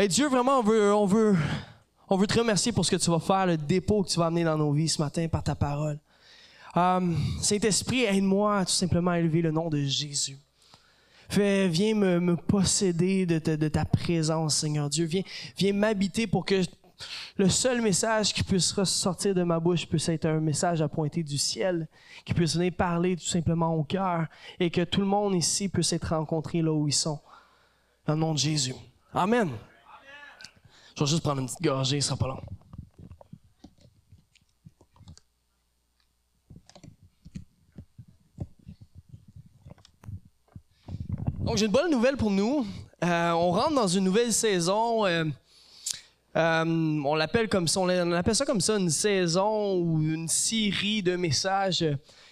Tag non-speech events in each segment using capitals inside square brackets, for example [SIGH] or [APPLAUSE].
Ben Dieu, vraiment, on veut, on veut, on veut te remercier pour ce que tu vas faire, le dépôt que tu vas amener dans nos vies ce matin par ta parole. Euh, Saint-Esprit, aide-moi tout simplement à élever le nom de Jésus. Viens me, posséder de ta, de ta présence, Seigneur Dieu. Viens, viens m'habiter pour que le seul message qui puisse ressortir de ma bouche puisse être un message à pointer du ciel, qui puisse venir parler tout simplement au cœur et que tout le monde ici puisse être rencontré là où ils sont. Dans le nom de Jésus. Amen. Je vais juste prendre une petite gorgée, ça sera pas long. Donc, j'ai une bonne nouvelle pour nous. Euh, on rentre dans une nouvelle saison. euh, euh, on l'appelle comme ça, on appelle ça comme ça une saison ou une série de messages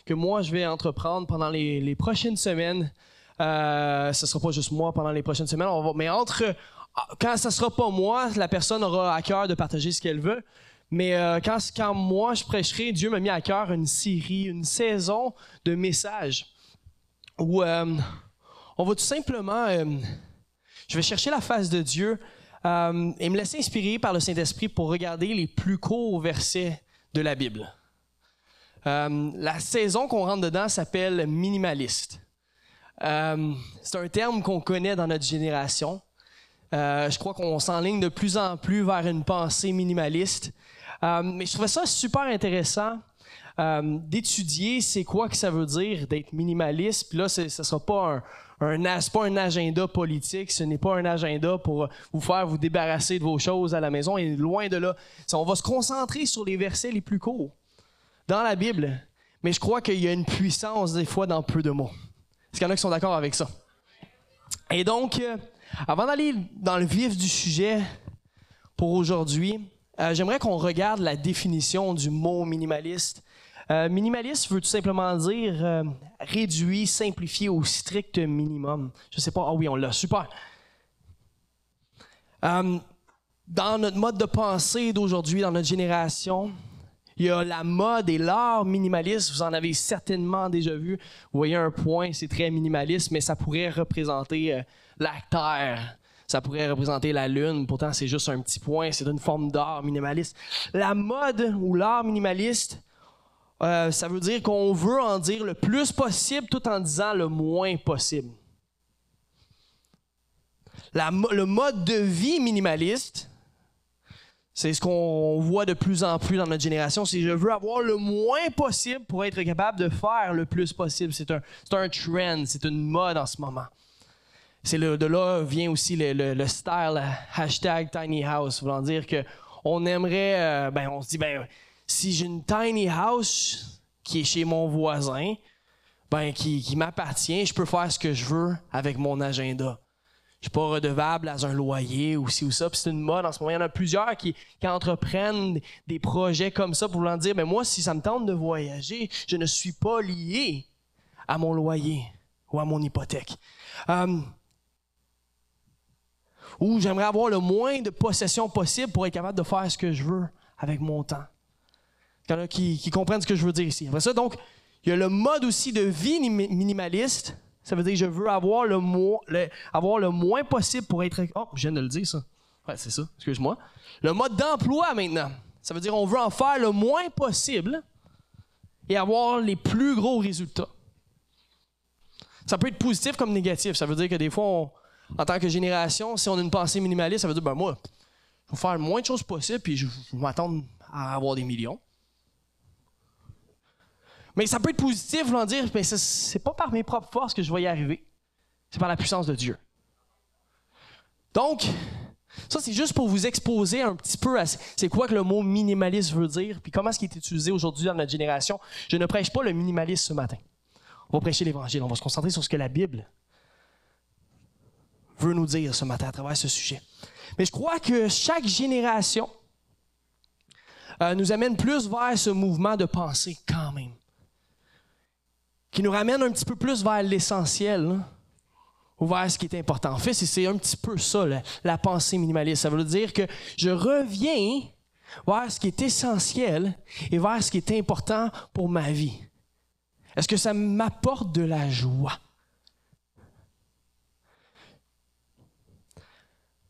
que moi je vais entreprendre pendant les, prochaines semaines. Ce sera pas juste moi pendant les prochaines semaines, mais entre quand ça sera pas moi, la personne aura à cœur de partager ce qu'elle veut. Mais euh, quand, quand moi je prêcherai, Dieu m'a mis à cœur une série, une saison de messages où euh, on va tout simplement, euh, je vais chercher la face de Dieu et me laisser inspirer par le Saint-Esprit pour regarder les plus courts versets de la Bible. La saison qu'on rentre dedans s'appelle minimaliste. C'est un terme qu'on connaît dans notre génération. Euh, je crois qu'on s'enligne de plus en plus vers une pensée minimaliste. Euh, mais je trouvais ça super intéressant euh, d'étudier c'est quoi que ça veut dire d'être minimaliste. Puis là, ce ne sera pas un, un, pas un agenda politique, ce n'est pas un agenda pour vous faire vous débarrasser de vos choses à la maison. Et loin de là, on va se concentrer sur les versets les plus courts dans la Bible. Mais je crois qu'il y a une puissance des fois dans peu de mots. Est-ce qu'il y en a qui sont d'accord avec ça? Et donc, avant d'aller dans le vif du sujet pour aujourd'hui, euh, j'aimerais qu'on regarde la définition du mot minimaliste. Euh, minimaliste veut tout simplement dire euh, réduit, simplifié au strict minimum. Je sais pas, ah oui, on l'a, super. Dans notre mode de pensée d'aujourd'hui, dans notre génération, il y a la mode et l'art minimaliste. Vous en avez certainement déjà vu. Vous voyez un point, c'est très minimaliste, mais ça pourrait représenter euh, la Terre. Ça pourrait représenter la Lune. Pourtant, c'est juste un petit point. C'est une forme d'art minimaliste. La mode ou l'art minimaliste, euh, ça veut dire qu'on veut en dire le plus possible tout en disant le moins possible. Le mode de vie minimaliste, c'est ce qu'on voit de plus en plus dans notre génération, c'est je veux avoir le moins possible pour être capable de faire le plus possible. C'est un, un trend, c'est une mode en ce moment. C'est de là vient aussi le, le- le style hashtag tiny house, voulant dire que on aimerait, euh, ben on se dit ben si j'ai une tiny house qui est chez mon voisin, ben qui, qui m'appartient, je peux faire ce que je veux avec mon agenda. Je suis pas redevable à un loyer ou ci ou ça. Puis c'est une mode en ce moment. Il y en a plusieurs qui, qui entreprennent des projets comme ça pour vouloir dire, mais moi, si ça me tente de voyager, je ne suis pas lié à mon loyer ou à mon hypothèque. Euh, ou j'aimerais avoir le moins de possessions possible pour être capable de faire ce que je veux avec mon temps. Il y en a qui, qui comprennent ce que je veux dire ici. Après ça, donc, il y a le mode aussi de vie nim- minimaliste. Ça veut dire que je veux avoir le, avoir le moins possible pour être... Oh, je viens de le dire, ça. Ouais, c'est ça, excuse-moi. Le mode d'emploi, maintenant. Ça veut dire qu'on veut en faire le moins possible et avoir les plus gros résultats. Ça peut être positif comme négatif. Ça veut dire que des fois, on- en tant que génération, si on a une pensée minimaliste, ça veut dire, ben moi, je vais faire le moins de choses possible puis je, je m'attendre à avoir des millions. Mais ça peut être positif, voulant dire, mais c'est- pas par mes propres forces que je vais y arriver. C'est par la puissance de Dieu. Donc, ça, c'est juste pour vous exposer un petit peu à c'est quoi que le mot minimaliste veut dire, puis comment est-ce qu'il est utilisé aujourd'hui dans notre génération. Je ne prêche pas le minimalisme ce matin. On va prêcher l'Évangile. On va se concentrer sur ce que la Bible veut nous dire ce matin à travers ce sujet. Mais je crois que chaque génération euh, nous amène plus vers ce mouvement de pensée quand même. Qui nous ramène un petit peu plus vers l'essentiel, ou vers ce qui est important. En fait, c'est- un petit peu ça, la, pensée minimaliste. Ça veut dire que je reviens vers ce qui est essentiel et vers ce qui est important pour ma vie. Est-ce que ça m'apporte de la joie?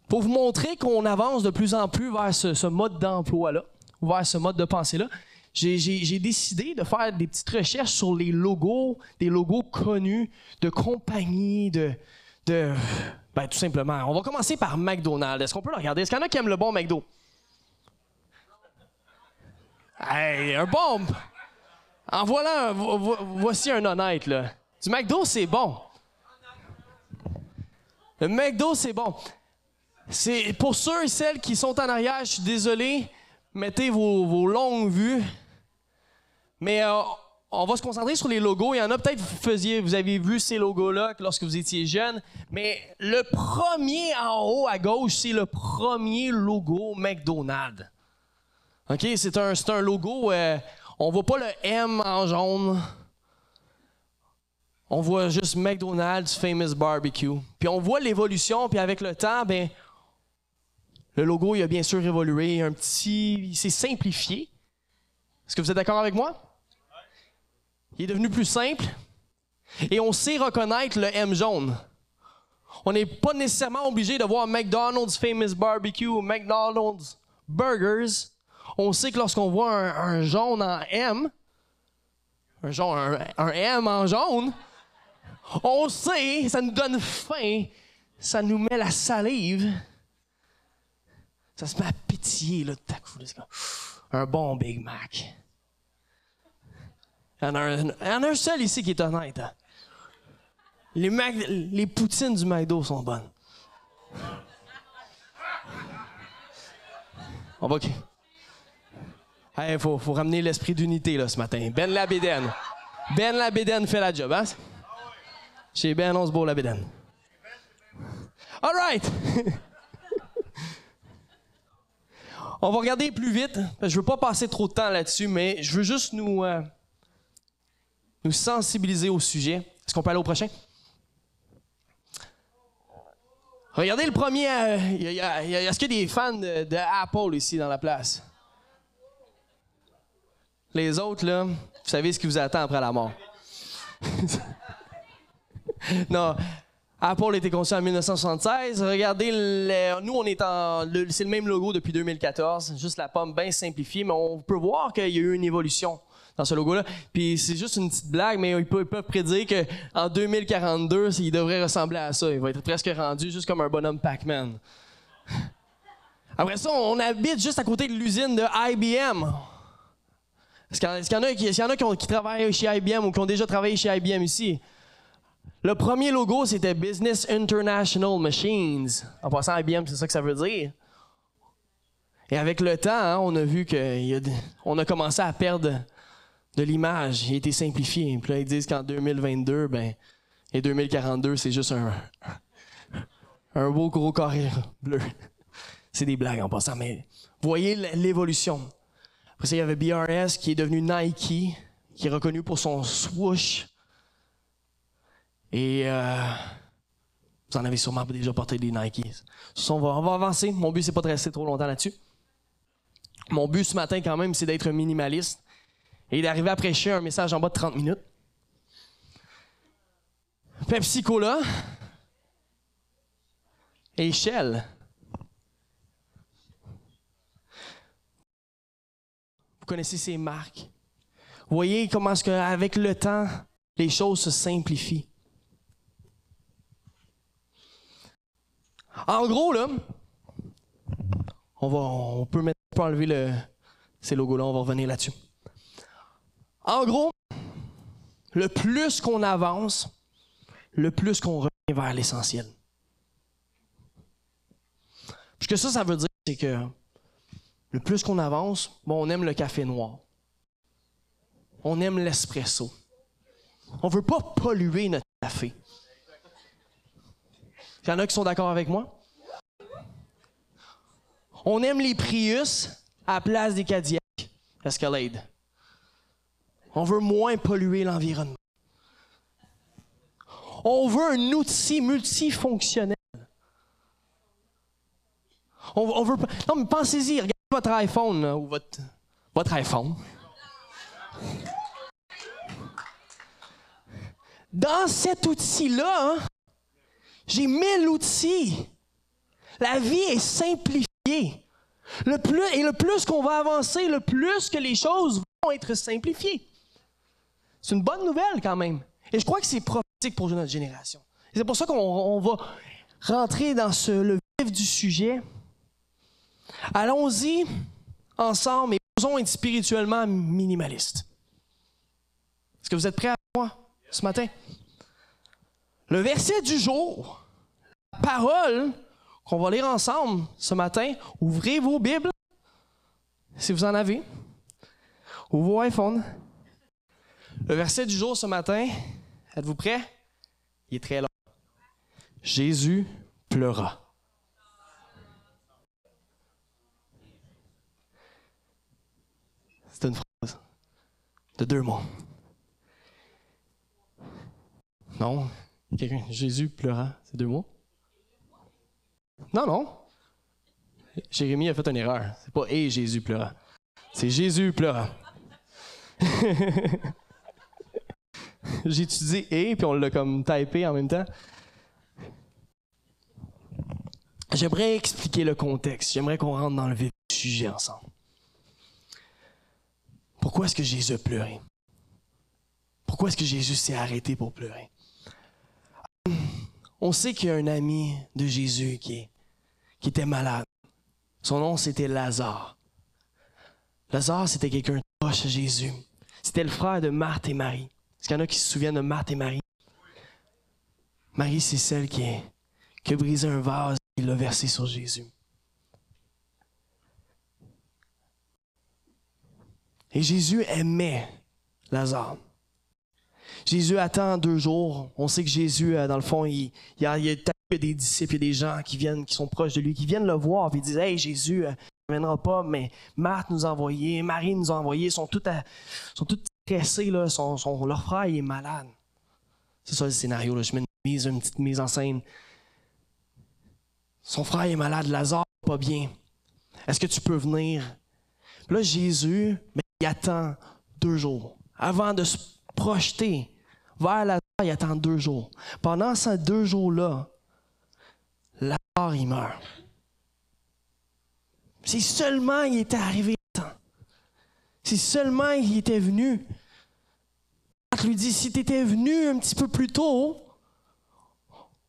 pour vous montrer qu'on avance de plus en plus vers ce, mode d'emploi-là, vers ce mode de pensée-là, j'ai décidé de faire des petites recherches sur les logos, des logos connus de compagnies, de, de ben, tout simplement. On va commencer par McDonald's. Est-ce qu'on peut le regarder? Est-ce qu'il y en a qui aiment le bon McDo? Hey, un bon! En voilà, voici un honnête, là. Du McDo, c'est bon. Le McDo, c'est bon. C'est pour ceux et celles qui sont en arrière, je suis désolé, mettez vos, longues vues. Mais euh, on va se concentrer sur les logos. Il y en a peut-être vous faisiez, vous avez vu ces logos-là lorsque vous étiez jeune. Mais le premier en haut à gauche, c'est le premier logo McDonald's. OK? C'est un, un logo. Euh, on voit pas le M en jaune. On voit juste McDonald's Famous Barbecue. Puis on voit l'évolution, puis avec le temps, ben, le logo, il a bien sûr évolué. Un petit. Il s'est simplifié. Est-ce que vous êtes d'accord avec moi? Il est devenu plus simple. Et on sait reconnaître le M jaune. On n'est pas nécessairement obligé de voir McDonald's Famous Barbecue ou McDonald's Burgers. On sait que lorsqu'on voit un, jaune en M, un, jaune, un M en jaune, on sait, ça nous donne faim, ça nous met la salive. Ça se met à pitié, là, tout. Un bon Big Mac. Il y, en a un, seul ici qui est honnête. Hein. Les, poutines du McDo sont bonnes. On va. Il faut, faut, ramener l'esprit d'unité ce matin. Ben Labéden. Ben Labéden fait la job, hein? Chez Ben, on se beau. All right! [LAUGHS] on va regarder plus vite. Je veux pas passer trop de temps là-dessus, mais je veux juste nous, euh, nous sensibiliser au sujet. Est-ce qu'on peut aller au prochain? Regardez le premier. Est-ce qu'il y a des fans de Apple ici dans la place? Les autres, là, vous savez ce qui vous attend après la mort. [LAUGHS] non. Apple a été conçu en 1976. Regardez, nous, on est en. c'est le même logo depuis 2014, juste la pomme bien simplifiée, mais on peut voir qu'il y a eu une évolution dans ce logo-là. Puis c'est juste une petite blague, mais ils peuvent, prédire qu'en 2042, il devrait ressembler à ça. Il va être presque rendu juste comme un bonhomme Pac-Man. Après ça, on habite juste à côté de l'usine de IBM. Est-ce qu'il y, en a, qui, travaillent chez IBM ou qui ont déjà travaillé chez IBM ici? Le premier logo, c'était Business International Machines. En passant, IBM, c'est ça que ça veut dire. Et avec le temps, hein, on a vu qu'on a commencé à perdre de l'image. Il a été simplifié. Puis là, ils disent qu'en 2022, ben, et 2042, c'est juste un, un beau gros carré bleu. C'est des blagues en passant, mais voyez l'évolution. Après ça, il y avait BRS qui est devenu Nike, qui est reconnu pour son swoosh. Et euh, vous en avez sûrement déjà porté des Nike. On va, on va avancer. Mon but, c'est pas de rester trop longtemps là-dessus. Mon but ce matin, quand même, c'est d'être minimaliste et d'arriver à prêcher un message en bas de 30 minutes. Pepsi Cola et Shell connaissez ces marques. Vous voyez comment est-ce qu'avec le temps, les choses se simplifient. En gros, là, on, va, on peut, enlever le, ces logos-là, on va revenir là-dessus. En gros, le plus qu'on avance, le plus qu'on revient vers l'essentiel. Ce que ça, ça veut dire, c'est que le plus qu'on avance, bon, on aime le café noir. On aime l'espresso. On ne veut pas polluer notre café. Il y en a qui sont d'accord avec moi? On aime les Prius à la place des Cadillac Escalade. On veut moins polluer l'environnement. On veut un outil multifonctionnel. On, veut Non, mais pensez-y, regardez votre iPhone ou votre, votre iPhone. Dans cet outil-là, hein, j'ai mille outils. La vie est simplifiée. Le plus, et le plus qu'on va avancer, le plus que les choses vont être simplifiées. C'est une bonne nouvelle quand même. Et je crois que c'est prophétique pour notre génération. C'est pour ça qu'on va rentrer dans le vif du sujet. Allons-y ensemble et osons être spirituellement minimalistes. Est-ce que vous êtes prêts à moi ce matin? Le verset du jour, la parole qu'on va lire ensemble ce matin, ouvrez vos Bibles, si vous en avez, ou vos iPhones. Le verset du jour ce matin, êtes-vous prêts? Il est très long. Jésus pleura. C'est une phrase de deux mots. Non? Jésus pleura, c'est deux mots? Non, non. Jérémie a fait une erreur. C'est pas Et Jésus pleura. C'est Jésus pleura. [LAUGHS] J'ai étudié et, puis on l'a comme typé en même temps. J'aimerais expliquer le contexte. J'aimerais qu'on rentre dans le vif du sujet ensemble. Pourquoi est-ce que Jésus a pleuré? Pourquoi est-ce que Jésus s'est arrêté pour pleurer? On sait qu'il y a un ami de Jésus qui, qui était malade. Son nom, c'était Lazare. Lazare, c'était quelqu'un proche de Jésus. C'était le frère de Marthe et Marie. Qu'il y en a qui se souviennent de Marthe et Marie? Marie, c'est celle qui, a brisé un vase et l'a versé sur Jésus. Et Jésus aimait Lazare. Jésus attend deux jours. On sait que Jésus, euh, dans le fond, il, y a, des disciples, il y a des gens qui viennent, qui sont proches de lui, qui viennent le voir, et ils disent Hey, Jésus, euh, ne viendra pas, mais Marthe nous a envoyé, Marie nous a envoyé, ils sont tous, sont tous stressés, là, leur frère est malade. C'est ça le scénario, je mets une, mise, une petite mise en scène. Son frère est malade, Lazare pas bien. Est-ce que tu peux venir? Là, Jésus, mais il attend deux jours avant de se projeter vers la il attend deux jours. Pendant ces deux jours-là, la il meurt. Si seulement il était arrivé. Si seulement il était venu. Il lui dit, si tu étais venu un petit peu plus tôt,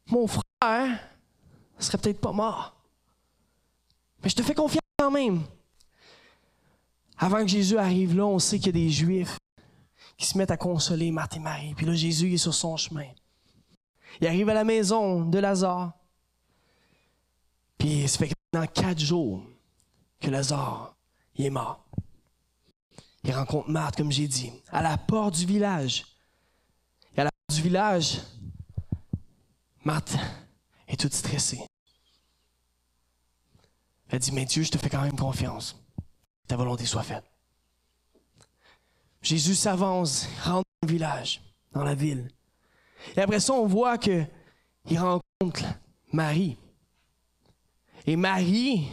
mon frère serait peut-être pas mort. Mais je te fais confiance quand même. Avant que Jésus arrive là, on sait qu'il y a des Juifs qui se mettent à consoler Marthe et Marie. Puis là, Jésus est sur son chemin. Il arrive à la maison de Lazare. Puis ça fait dans quatre jours que Lazare est mort. Il rencontre Marthe, comme j'ai dit, à la porte du village. Et à la porte du village, Marthe est toute stressée. Elle dit, mais Dieu, je te fais quand même confiance. Ta volonté soit faite. Jésus s'avance, rentre dans le village, dans la ville. Et après ça, on voit qu'il rencontre Marie. Et Marie,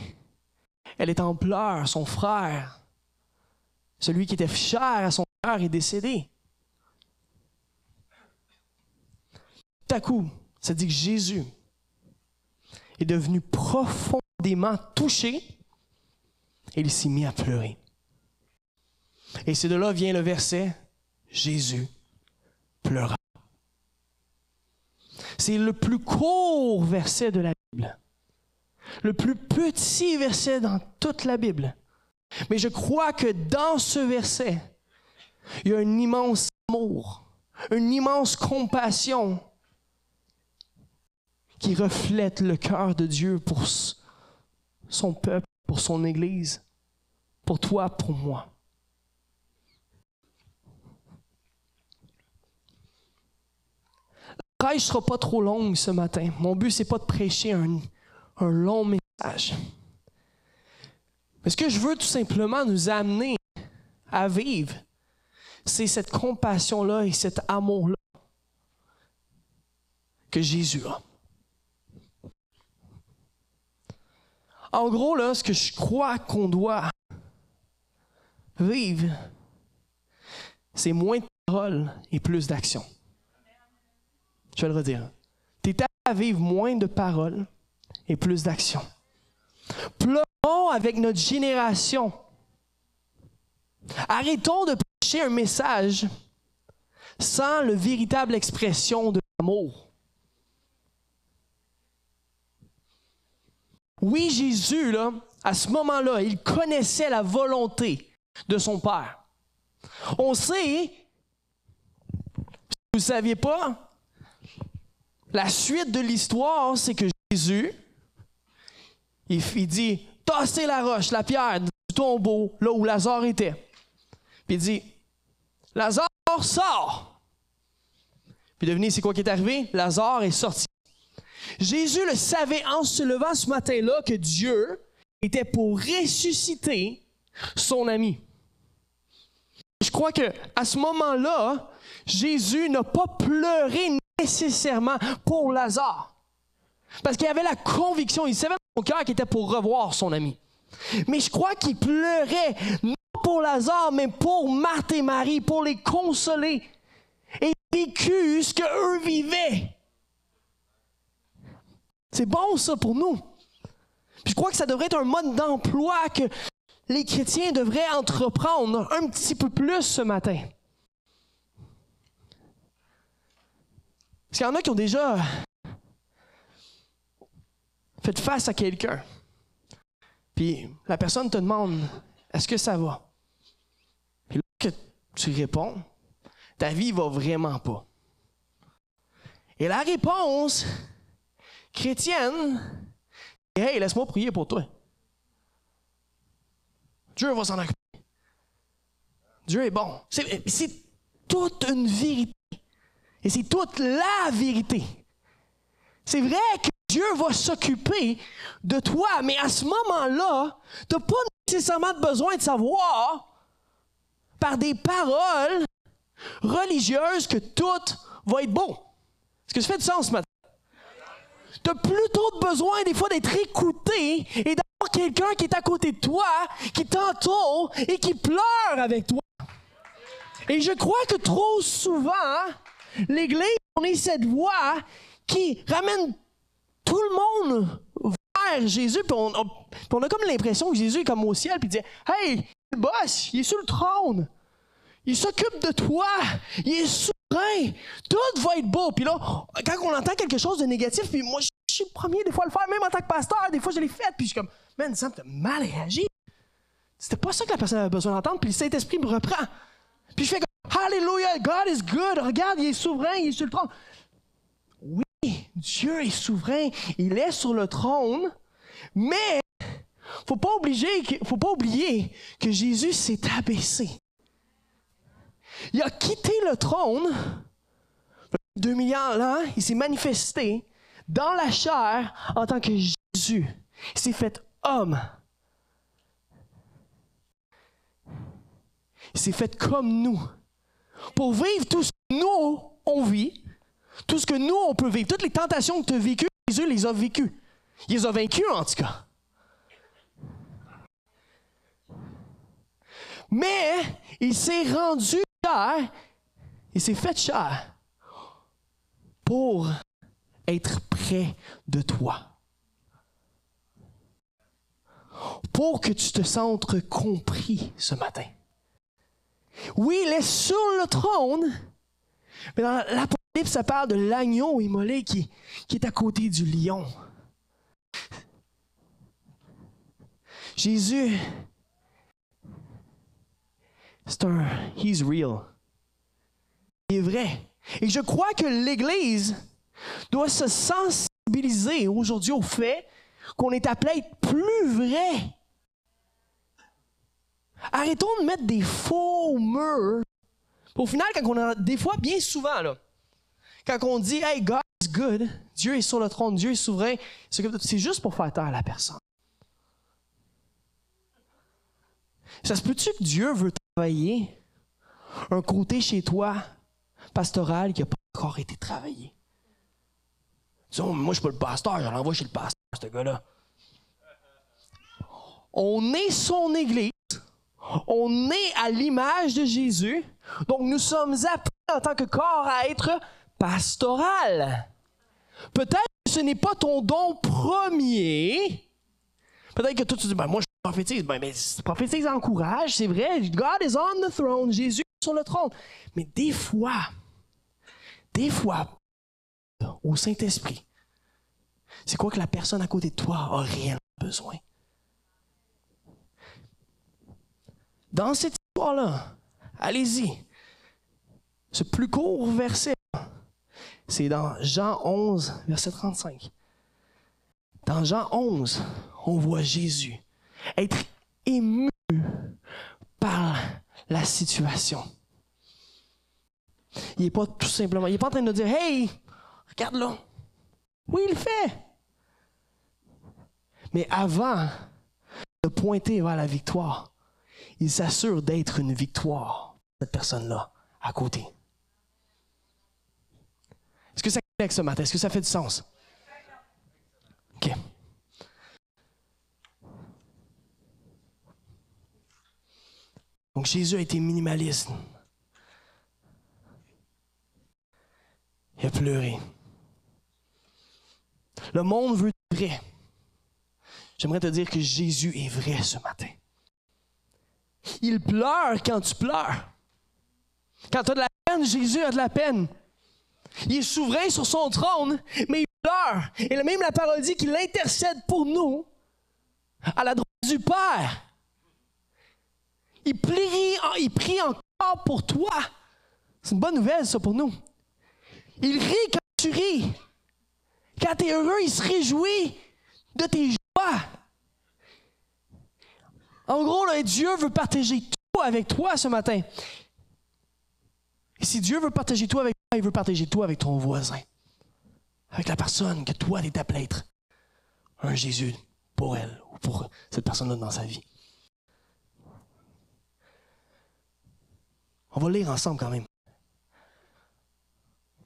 elle est en pleurs, son frère, celui qui était cher à son frère, est décédé. Tout à coup, ça dit que Jésus est devenu profondément touché et il s'est mis à pleurer. Et c'est de là vient le verset Jésus pleura. C'est le plus court verset de la Bible. Le plus petit verset dans toute la Bible. Mais je crois que dans ce verset, il y a un immense amour, une immense compassion qui reflète le cœur de Dieu pour son peuple, pour son Église, pour toi, pour moi. La prêche ne sera pas trop longue ce matin. Mon but, c'est pas de prêcher un, un long message. Ce que je veux tout simplement nous amener à vivre, c'est cette compassion-là et cet amour-là que Jésus a. En gros, là, ce que je crois qu'on doit vivre, c'est moins de paroles et plus d'action. Je vais le redire. Tu es à vivre moins de paroles et plus d'action. Pleurons avec notre génération. Arrêtons de prêcher un message sans le véritable expression de l'amour. Oui, Jésus, là, à ce moment-là, il connaissait la volonté de son Père. On sait, si vous ne saviez pas, la suite de l'histoire, c'est que Jésus, il, dit, tassez la roche, la pierre du tombeau, là où Lazare était. Puis il dit, Lazare, sort. Puis devinez, c'est quoi qui est arrivé? Lazare est sorti. Jésus le savait en se levant ce matin-là que Dieu était pour ressusciter son ami. Je crois que à ce moment-là, Jésus n'a pas pleuré nécessairement pour Lazare. Parce qu'il avait la conviction, il savait cœur qu'il était pour revoir son ami. Mais je crois qu'il pleurait non pour Lazare, mais pour Marthe et Marie, pour les consoler et vécu ce qu'eux vivaient. C'est bon ça pour nous. je crois que ça devrait être un mode d'emploi que les chrétiens devraient entreprendre un petit peu plus ce matin. Parce qu'il y en a qui ont déjà fait face à quelqu'un. Puis la personne te demande Est-ce que ça va? Puis là que tu réponds, ta vie va vraiment pas. Et la réponse chrétienne, Hey, laisse-moi prier pour toi. Dieu va s'en occuper. Dieu est bon. C'est toute une vérité. Et c'est toute la vérité. C'est vrai que Dieu va s'occuper de toi, mais à ce moment-là, tu n'as pas nécessairement besoin de savoir par des paroles religieuses que tout va être beau. Est-ce que ça fait du sens ce matin? Tu as plutôt besoin des fois d'être écouté et d'avoir quelqu'un qui est à côté de toi, qui t'entoure et qui pleure avec toi. Et je crois que trop souvent, l'Église, on est cette voix qui ramène tout le monde vers Jésus, puis on, a comme l'impression que Jésus est comme au ciel, puis il dit Hey, le boss, il est sur le trône. Il s'occupe de toi. Il est souverain. Tout va être beau. Puis là, quand on entend quelque chose de négatif, puis moi, je suis le premier des fois à le faire, même en tant que pasteur, des fois, je l'ai fait, puis je suis comme, man, ça me mal réagi. C'était pas ça que la personne avait besoin d'entendre, puis le Saint-Esprit me reprend. Puis je fais comme, Hallelujah, God is good. Regarde, il est souverain, il est sur le trône. Dieu est souverain, il est sur le trône, mais faut pas faut pas oublier que Jésus s'est abaissé. Il a quitté le trône, deux milliards là, il s'est manifesté dans la chair en tant que Jésus. Il s'est fait homme. Il s'est fait comme nous. Pour vivre tout ce que nous, on vit, tout ce que nous, on peut vivre, toutes les tentations que tu as vécues, Jésus les a vécues. Il les a vaincues, en tout cas. Mais il s'est rendu cher, il s'est fait cher pour être près de toi. Pour que tu te sentes compris ce matin. Oui, il est sur le trône, mais dans l'Apocalypse, ça parle de l'agneau immolé qui, qui est à côté du lion. Jésus, c'est un He's real. Il est vrai. Et je crois que l'Église doit se sensibiliser aujourd'hui au fait qu'on est appelé à être plus vrai. Arrêtons de mettre des faux murs. Au final, quand on a des fois, bien souvent, là, quand on dit Hey, God is good, Dieu est sur le trône, Dieu est souverain, c'est juste pour faire taire la personne. Ça se peut-tu que Dieu veut travailler un côté chez toi pastoral qui n'a pas encore été travaillé? Disons, moi, je suis pas le pasteur, je l'envoie chez le pasteur, ce gars-là. On est son Église, on est à l'image de Jésus, donc nous sommes appelés en tant que corps à être pastoral. Peut-être que ce n'est pas ton don premier, peut-être que toi tu dis, ben moi je prophétise, ben, mais prophétise encourage, c'est vrai, God is on the throne, Jésus est sur le trône. Mais des fois, des fois, au Saint-Esprit, c'est quoi que la personne à côté de toi a réellement besoin? Dans cette histoire-là, allez-y. Ce plus court verset, c'est dans Jean 11, verset 35. Dans Jean 11, on voit Jésus être ému par la situation. Il n'est pas tout simplement, il n'est pas en train de dire Hey, regarde là. Oui, il le fait. Mais avant de pointer vers la victoire, il s'assure d'être une victoire, cette personne-là, à côté. Est-ce que ça connecte ce matin? Est-ce que ça fait du sens? OK. Donc Jésus a été minimaliste. Il a pleuré. Le monde veut vrai. J'aimerais te dire que Jésus est vrai ce matin. Il pleure quand tu pleures. Quand tu as de la peine, Jésus a de la peine. Il est souverain sur son trône, mais il pleure. Et même la parole dit qu'il intercède pour nous à la droite du Père. Il prie, il prie encore pour toi. C'est une bonne nouvelle, ça, pour nous. Il rit quand tu ris. Quand tu es heureux, il se réjouit de tes joies. En gros, Dieu veut partager tout avec toi ce matin. Et si Dieu veut partager tout avec toi, il veut partager tout avec ton voisin. Avec la personne que toi, tu es appelé être. Un Jésus pour elle ou pour cette personne-là dans sa vie. On va lire ensemble quand même.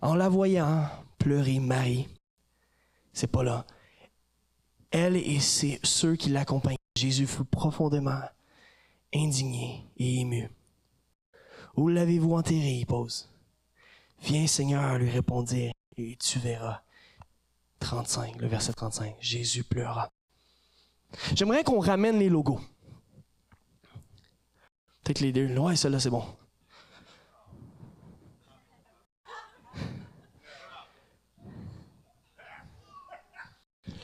En la voyant pleurer Marie, c'est pas là. Elle et ceux qui l'accompagnent, Jésus fut profondément indigné et ému. Où l'avez-vous enterré? Il pose. Viens, Seigneur, lui répondit, et tu verras. 35, le verset 35. Jésus pleura. J'aimerais qu'on ramène les logos. Peut-être les deux. Ouais, celle-là, c'est bon.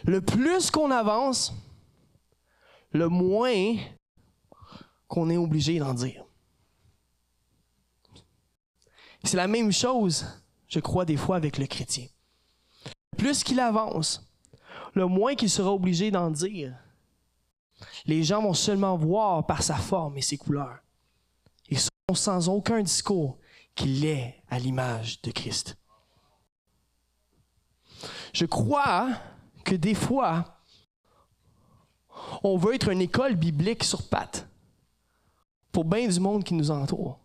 Le plus qu'on avance, le moins qu'on est obligé d'en dire. C'est la même chose, je crois, des fois avec le chrétien. Plus qu'il avance, le moins qu'il sera obligé d'en dire. Les gens vont seulement voir par sa forme et ses couleurs. Ils sont sans aucun discours qu'il est à l'image de Christ. Je crois que des fois, on veut être une école biblique sur pattes pour bien du monde qui nous entoure.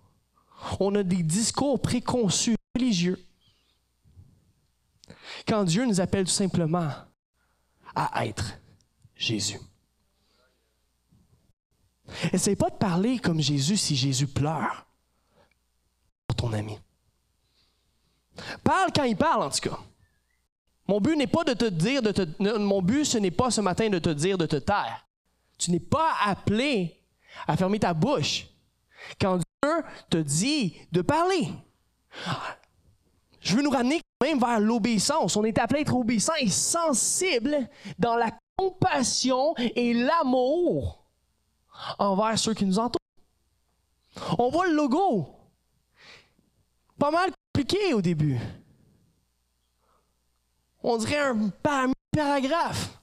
On a des discours préconçus religieux. Quand Dieu nous appelle tout simplement à être Jésus. Essaye pas de parler comme Jésus si Jésus pleure pour ton ami. Parle quand il parle, en tout cas. Mon but n'est pas de te dire. Mon but, ce n'est pas ce matin de te dire de te taire. Tu n'es pas appelé à fermer ta bouche quand Dieu te dit de parler. Je veux nous ramener quand même vers l'obéissance. On est appelé à être obéissant et sensible dans la compassion et l'amour envers ceux qui nous entourent. On voit le logo. Pas mal compliqué au début. On dirait un paragraphe.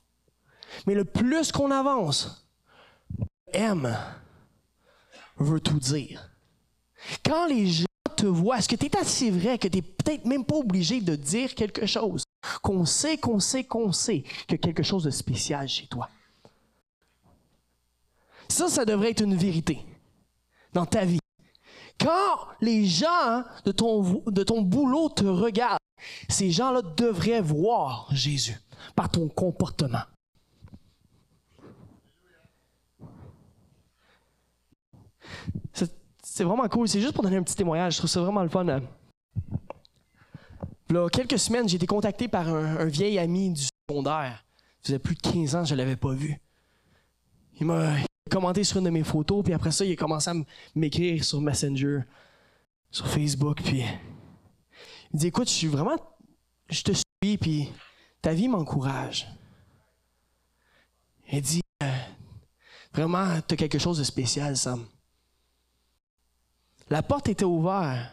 Mais le plus qu'on avance, M veut tout dire. Quand les gens te voient, est-ce que tu es assez vrai que tu n'es peut-être même pas obligé de dire quelque chose? Qu'on sait, qu'on sait, qu'on sait a quelque chose de spécial chez toi. Ça, ça devrait être une vérité dans ta vie. Quand les gens de ton, de ton boulot te regardent, ces gens-là devraient voir Jésus par ton comportement. C'est vraiment cool. C'est juste pour donner un petit témoignage. Je trouve ça vraiment le fun. Là, quelques semaines, j'ai été contacté par un, vieil ami du secondaire. Ça faisait plus de 15 ans que je ne l'avais pas vu. Il m'a commenté sur une de mes photos, puis après ça, il a commencé à m'écrire sur Messenger, sur Facebook, puis il dit Écoute, je suis vraiment. Je te suis, puis ta vie m'encourage. Il dit euh, Vraiment, tu as quelque chose de spécial, Sam. La porte était ouverte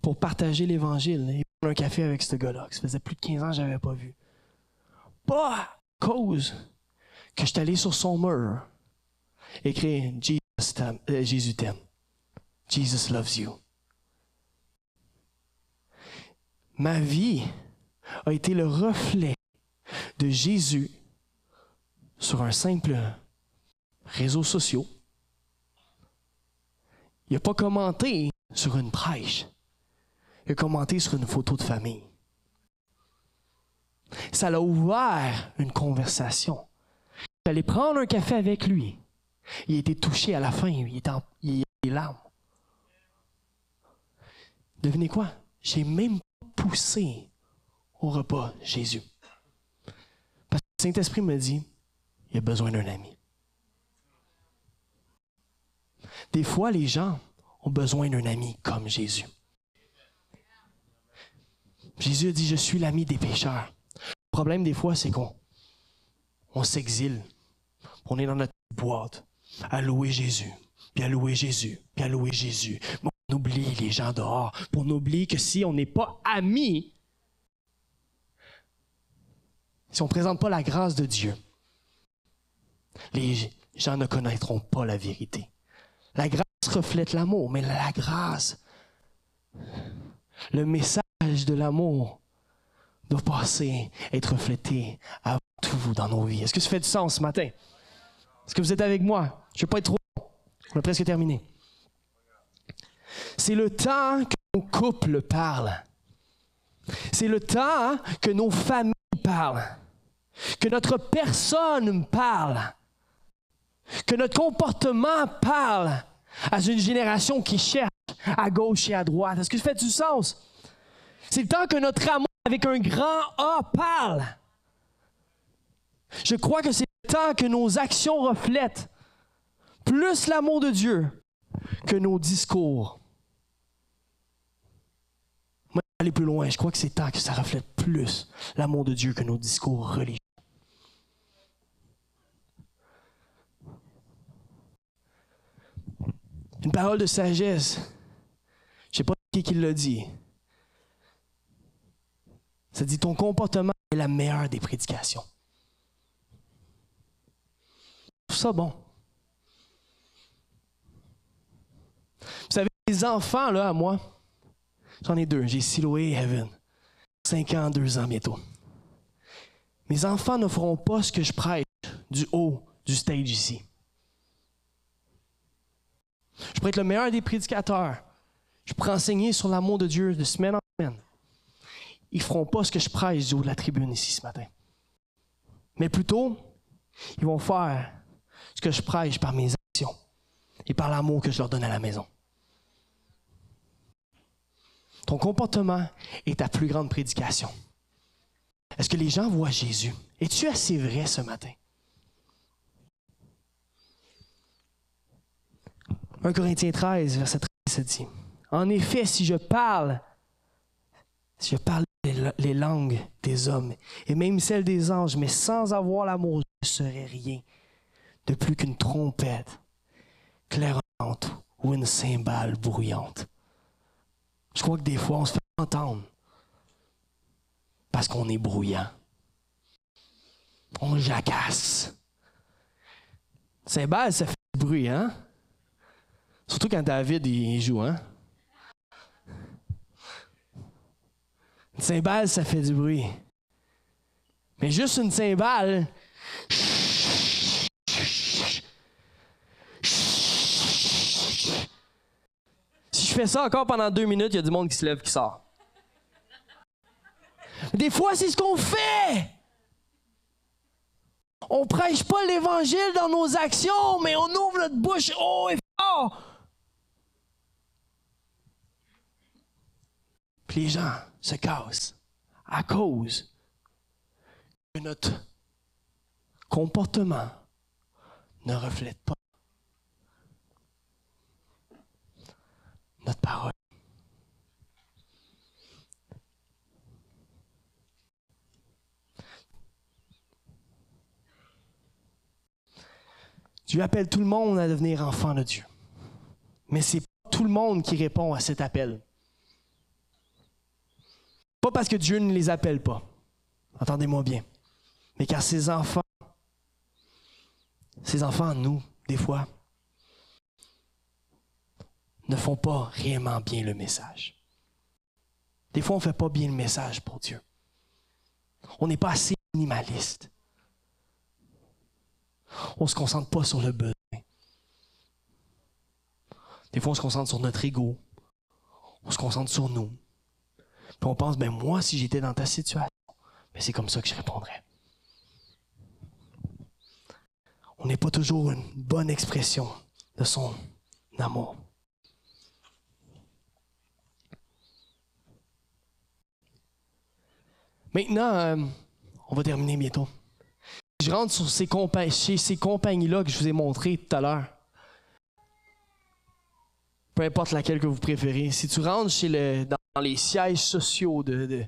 pour partager l'Évangile et prendre un café avec ce gars-là, ça faisait plus de 15 ans que je n'avais pas vu. Pas à cause que je suis allé sur son mur écrire euh, Jésus t'aime. Jesus loves you. Ma vie a été le reflet de Jésus sur un simple réseau social. Il n'a pas commenté sur une prêche. Il a commenté sur une photo de famille. Ça l'a ouvert une conversation. J'allais prendre un café avec lui. Il a été touché à la fin. Il, était en, il a des larmes. Devinez quoi? J'ai même poussé au repas Jésus. Parce que le Saint-Esprit me dit, il a besoin d'un ami. Des fois, les gens ont besoin d'un ami comme Jésus. Jésus a dit, je suis l'ami des pécheurs. Le problème des fois, c'est qu'on on, s'exile. On est dans notre boîte à louer Jésus, puis à louer Jésus, puis à louer Jésus. on oublie les gens dehors, on oublie que si on n'est pas amis, si on ne présente pas la grâce de Dieu, les gens ne connaîtront pas la vérité. La grâce reflète l'amour, mais la grâce, le message de l'amour doit passer, être reflété à tout dans nos vies. Est-ce que ça fait du sens ce matin? Est-ce que vous êtes avec moi? Je ne vais pas être trop long. On a presque terminé. C'est le temps que nos couples parlent. C'est le temps que nos familles parlent. Que notre personne parle. Que notre comportement parle à une génération qui cherche à gauche et à droite. Est-ce que ça fait du sens? C'est le temps que notre amour avec un grand A parle. Je crois que c'est temps que nos actions reflètent plus l'amour de Dieu que nos discours. Moi, aller plus loin, je crois que c'est temps que ça reflète plus l'amour de Dieu que nos discours religieux. Une parole de sagesse. Je ne sais pas qui, qui l'a dit. Ça dit ton comportement est la meilleure des prédications. Ça bon. Vous savez, les enfants, là, à moi, j'en ai deux. J'ai Siloé et Heaven. Cinq ans, deux ans bientôt. Mes enfants ne feront pas ce que je prêche du haut du stage ici. Je pourrais être le meilleur des prédicateurs. Je pourrais enseigner sur l'amour de Dieu de semaine en semaine ils ne feront pas ce que je prêche du haut de la tribune ici ce matin. Mais plutôt, ils vont faire ce que je prêche par mes actions et par l'amour que je leur donne à la maison. Ton comportement est ta plus grande prédication. Est-ce que les gens voient Jésus? Es-tu assez vrai ce matin? 1 Corinthiens 13, verset 13, dit En effet, si je parle, si je parle les, langues des hommes et même celles des anges, mais sans avoir l'amour, je ne serais rien de plus qu'une trompette clairante ou une cymbale bruyante. Je crois que des fois, on se fait entendre parce qu'on est bruyant. On jacasse. Cymbale, ça fait du bruit, hein? Surtout quand David il joue, hein? Une cymbale, ça fait du bruit. Mais juste une cymbale. Fais ça encore pendant deux minutes, il y a du monde qui se lève, qui sort. Des fois, c'est ce qu'on fait. On prêche pas l'évangile dans nos actions, mais on ouvre notre bouche haut et fort que les gens se cassent à cause que notre comportement ne reflète pas notre parole. Dieu appelle tout le monde à devenir enfant de Dieu. Mais c'est pas tout le monde qui répond à cet appel. Pas parce que Dieu ne les appelle pas. Entendez-moi bien. Mais car ses enfants, ses enfants, nous, des fois, ne font pas réellement bien le message. Des fois, on ne fait pas bien le message pour Dieu. On n'est pas assez minimaliste. On ne se concentre pas sur le besoin. Des fois, on se concentre sur notre ego. On se concentre sur nous. Puis on pense, ben moi, si j'étais dans ta situation, ben c'est comme ça que je répondrais. On n'est pas toujours une bonne expression de son amour. Maintenant, euh, on va terminer bientôt. Je rentre sur ces chez ces compagnies-là que je vous ai montrées tout à l'heure. Peu importe laquelle que vous préférez. Si tu rentres chez le, dans les sièges sociaux de,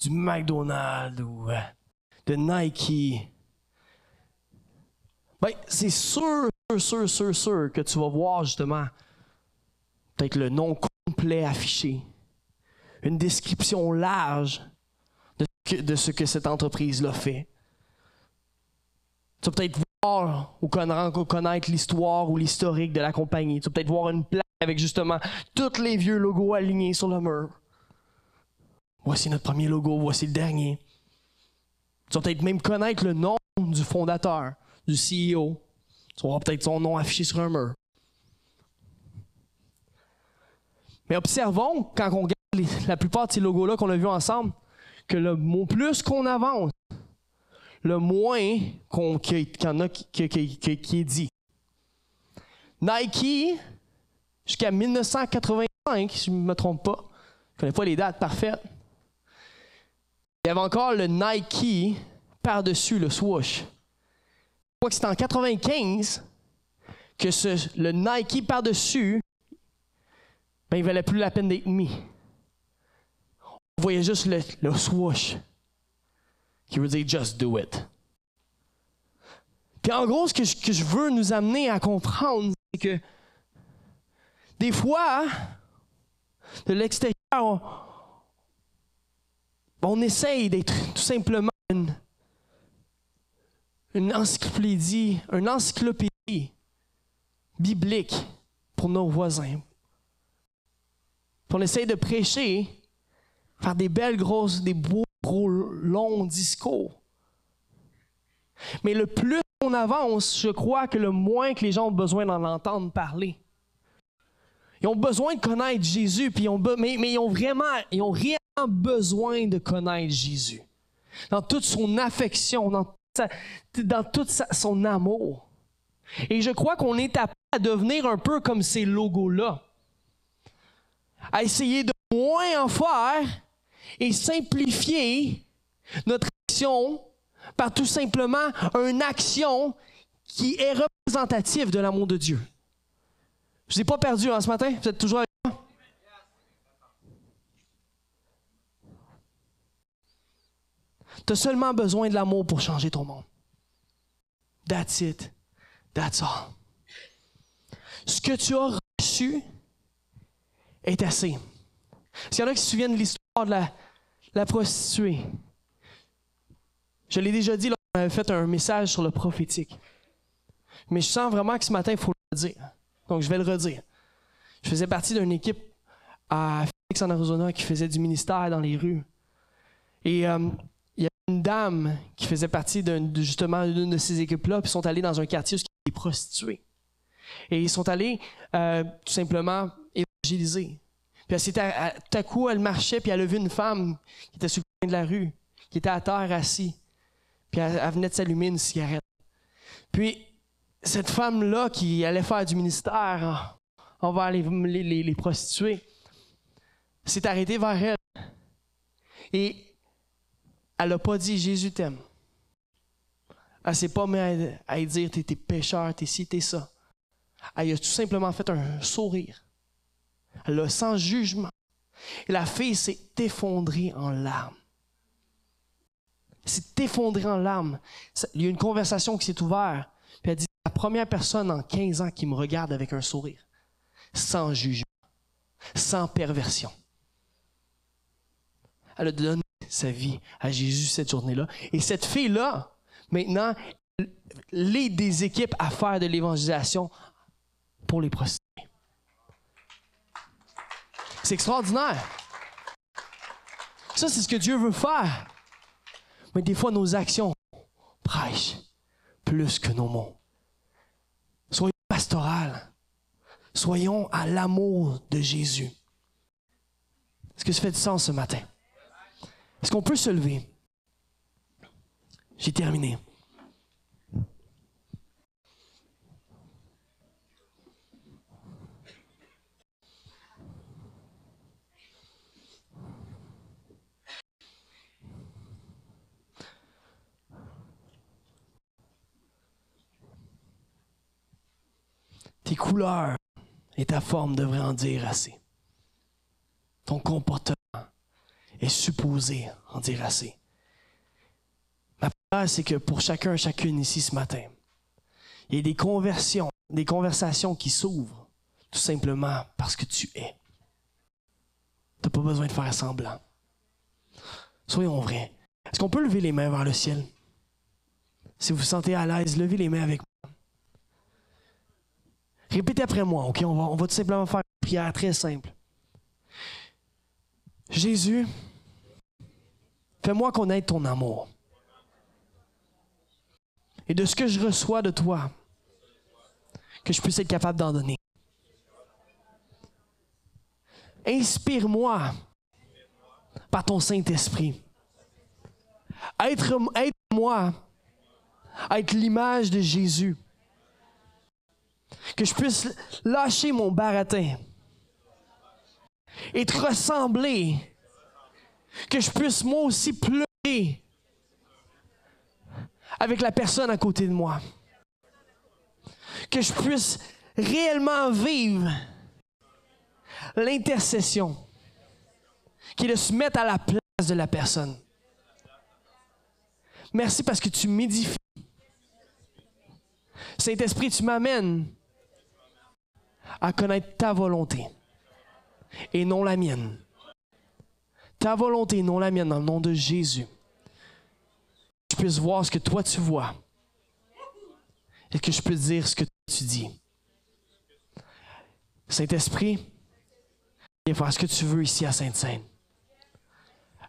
du McDonald's ou euh, de Nike, ben, c'est sûr, sûr, sûr, sûr que tu vas voir justement peut-être le nom complet affiché, une description large de ce que cette entreprise-là fait. Tu vas peut-être voir ou connaître l'histoire ou l'historique de la compagnie. Tu vas peut-être voir une plaque avec justement tous les vieux logos alignés sur le mur. Voici notre premier logo, voici le dernier. Tu vas peut-être même connaître le nom du fondateur, du CEO. Tu vas peut-être son nom affiché sur un mur. Mais observons, quand on regarde la plupart de ces logos-là qu'on a vus ensemble, que le plus qu'on avance, le moins qu'on, qu'il y en a qui, est dit. Nike, jusqu'à 1985, si je ne me trompe pas, je ne connais pas les dates parfaites, il y avait encore le Nike par-dessus le swoosh. Je crois que c'est en 95 que le Nike par-dessus, ben, il valait plus la peine d'être mis. On voyait juste le, le swoosh qui veut dire just do it. Puis en gros, ce que je, veux nous amener à comprendre, c'est que des fois, de l'extérieur, on, essaye d'être tout simplement une, encyclopédie, une encyclopédie biblique pour nos voisins. On essaye de prêcher, faire des belles grosses, des beaux long discours. Mais le plus on avance, je crois que le moins que les gens ont besoin d'en entendre parler. Ils ont besoin de connaître Jésus, puis ont mais, ils ont vraiment, ils ont réellement besoin de connaître Jésus. Dans toute son affection, dans, dans tout son amour. Et je crois qu'on est appelé à devenir un peu comme ces logos-là. À essayer de moins en faire et simplifier notre action par tout simplement une action qui est représentative de l'amour de Dieu. Je ne vous ai pas perdu hein, ce matin? Vous êtes toujours avec moi? Tu as seulement besoin de l'amour pour changer ton monde. That's it. That's all. Ce que tu as reçu est assez. S'il y en a qui se souviennent de l'histoire de la, la prostituée. Je l'ai déjà dit lorsqu'on avait fait un message sur le prophétique. Mais je sens vraiment que ce matin, il faut le dire. Donc, je vais le redire. Je faisais partie d'une équipe à Phoenix, en Arizona, qui faisait du ministère dans les rues. Et euh, il y avait une dame qui faisait partie de, justement d'une de ces équipes-là, puis sont allés dans un quartier où il y des prostituées. Et ils sont allés euh, tout simplement évangéliser. Puis tout à coup, elle marchait, puis elle a vu une femme qui était sur le coin de la rue, qui était à terre assis. Puis elle, venait de s'allumer une cigarette. Puis cette femme-là qui allait faire du ministère envers les, prostituées s'est arrêtée vers elle. Et elle n'a pas dit Jésus t'aime. Elle s'est pas mise à, à dire t'es pécheur, t'es ci, t'es ça. Elle a tout simplement fait un sourire. A sans jugement. Et la fille s'est effondrée en larmes. S'est effondrée en larmes. Il y a une conversation qui s'est ouverte. Puis elle dit La première personne en 15 ans qui me regarde avec un sourire, sans jugement, sans perversion. Elle a donné sa vie à Jésus cette journée-là. Et cette fille-là, maintenant, l'aide des équipes à faire de l'évangélisation pour les prostituées. C'est extraordinaire. Ça, c'est ce que Dieu veut faire. Mais des fois, nos actions prêchent plus que nos mots. Soyons pastorales. Soyons à l'amour de Jésus. Est-ce que ça fait du sens ce matin? Est-ce qu'on peut se lever? J'ai terminé. Couleurs et ta forme devraient en dire assez. Ton comportement est supposé en dire assez. Ma prière, c'est que pour chacun, chacune ici ce matin, il y ait des conversions, des conversations qui s'ouvrent, tout simplement parce que tu es. Tu n'as pas besoin de faire semblant. Soyons vrais. Est-ce qu'on peut lever les mains vers le ciel? Si vous vous sentez à l'aise, levez les mains avec moi. Répétez après moi, OK? On va, tout simplement faire une prière très simple. Jésus, fais-moi connaître ton amour. Et de ce que je reçois de toi, que je puisse être capable d'en donner. Inspire-moi par ton Saint-Esprit. Être, être moi, être l'image de Jésus. Que je puisse lâcher mon baratin et te ressembler. Que je puisse moi aussi pleurer avec la personne à côté de moi. Que je puisse réellement vivre l'intercession, qui de se mettre à la place de la personne. Merci parce que tu m'édifies. Saint-Esprit, tu m'amènes à connaître ta volonté et non la mienne. Ta volonté, non la mienne, dans le nom de Jésus. Que je puisse voir ce que toi tu vois et que je puisse dire ce que tu dis. Saint-Esprit, viens faire ce que tu veux ici à Sainte-Sainte.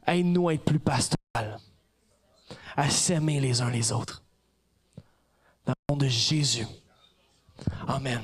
Aide-nous à être plus pastoral, à s'aimer les uns les autres. Dans le nom de Jésus. Amen.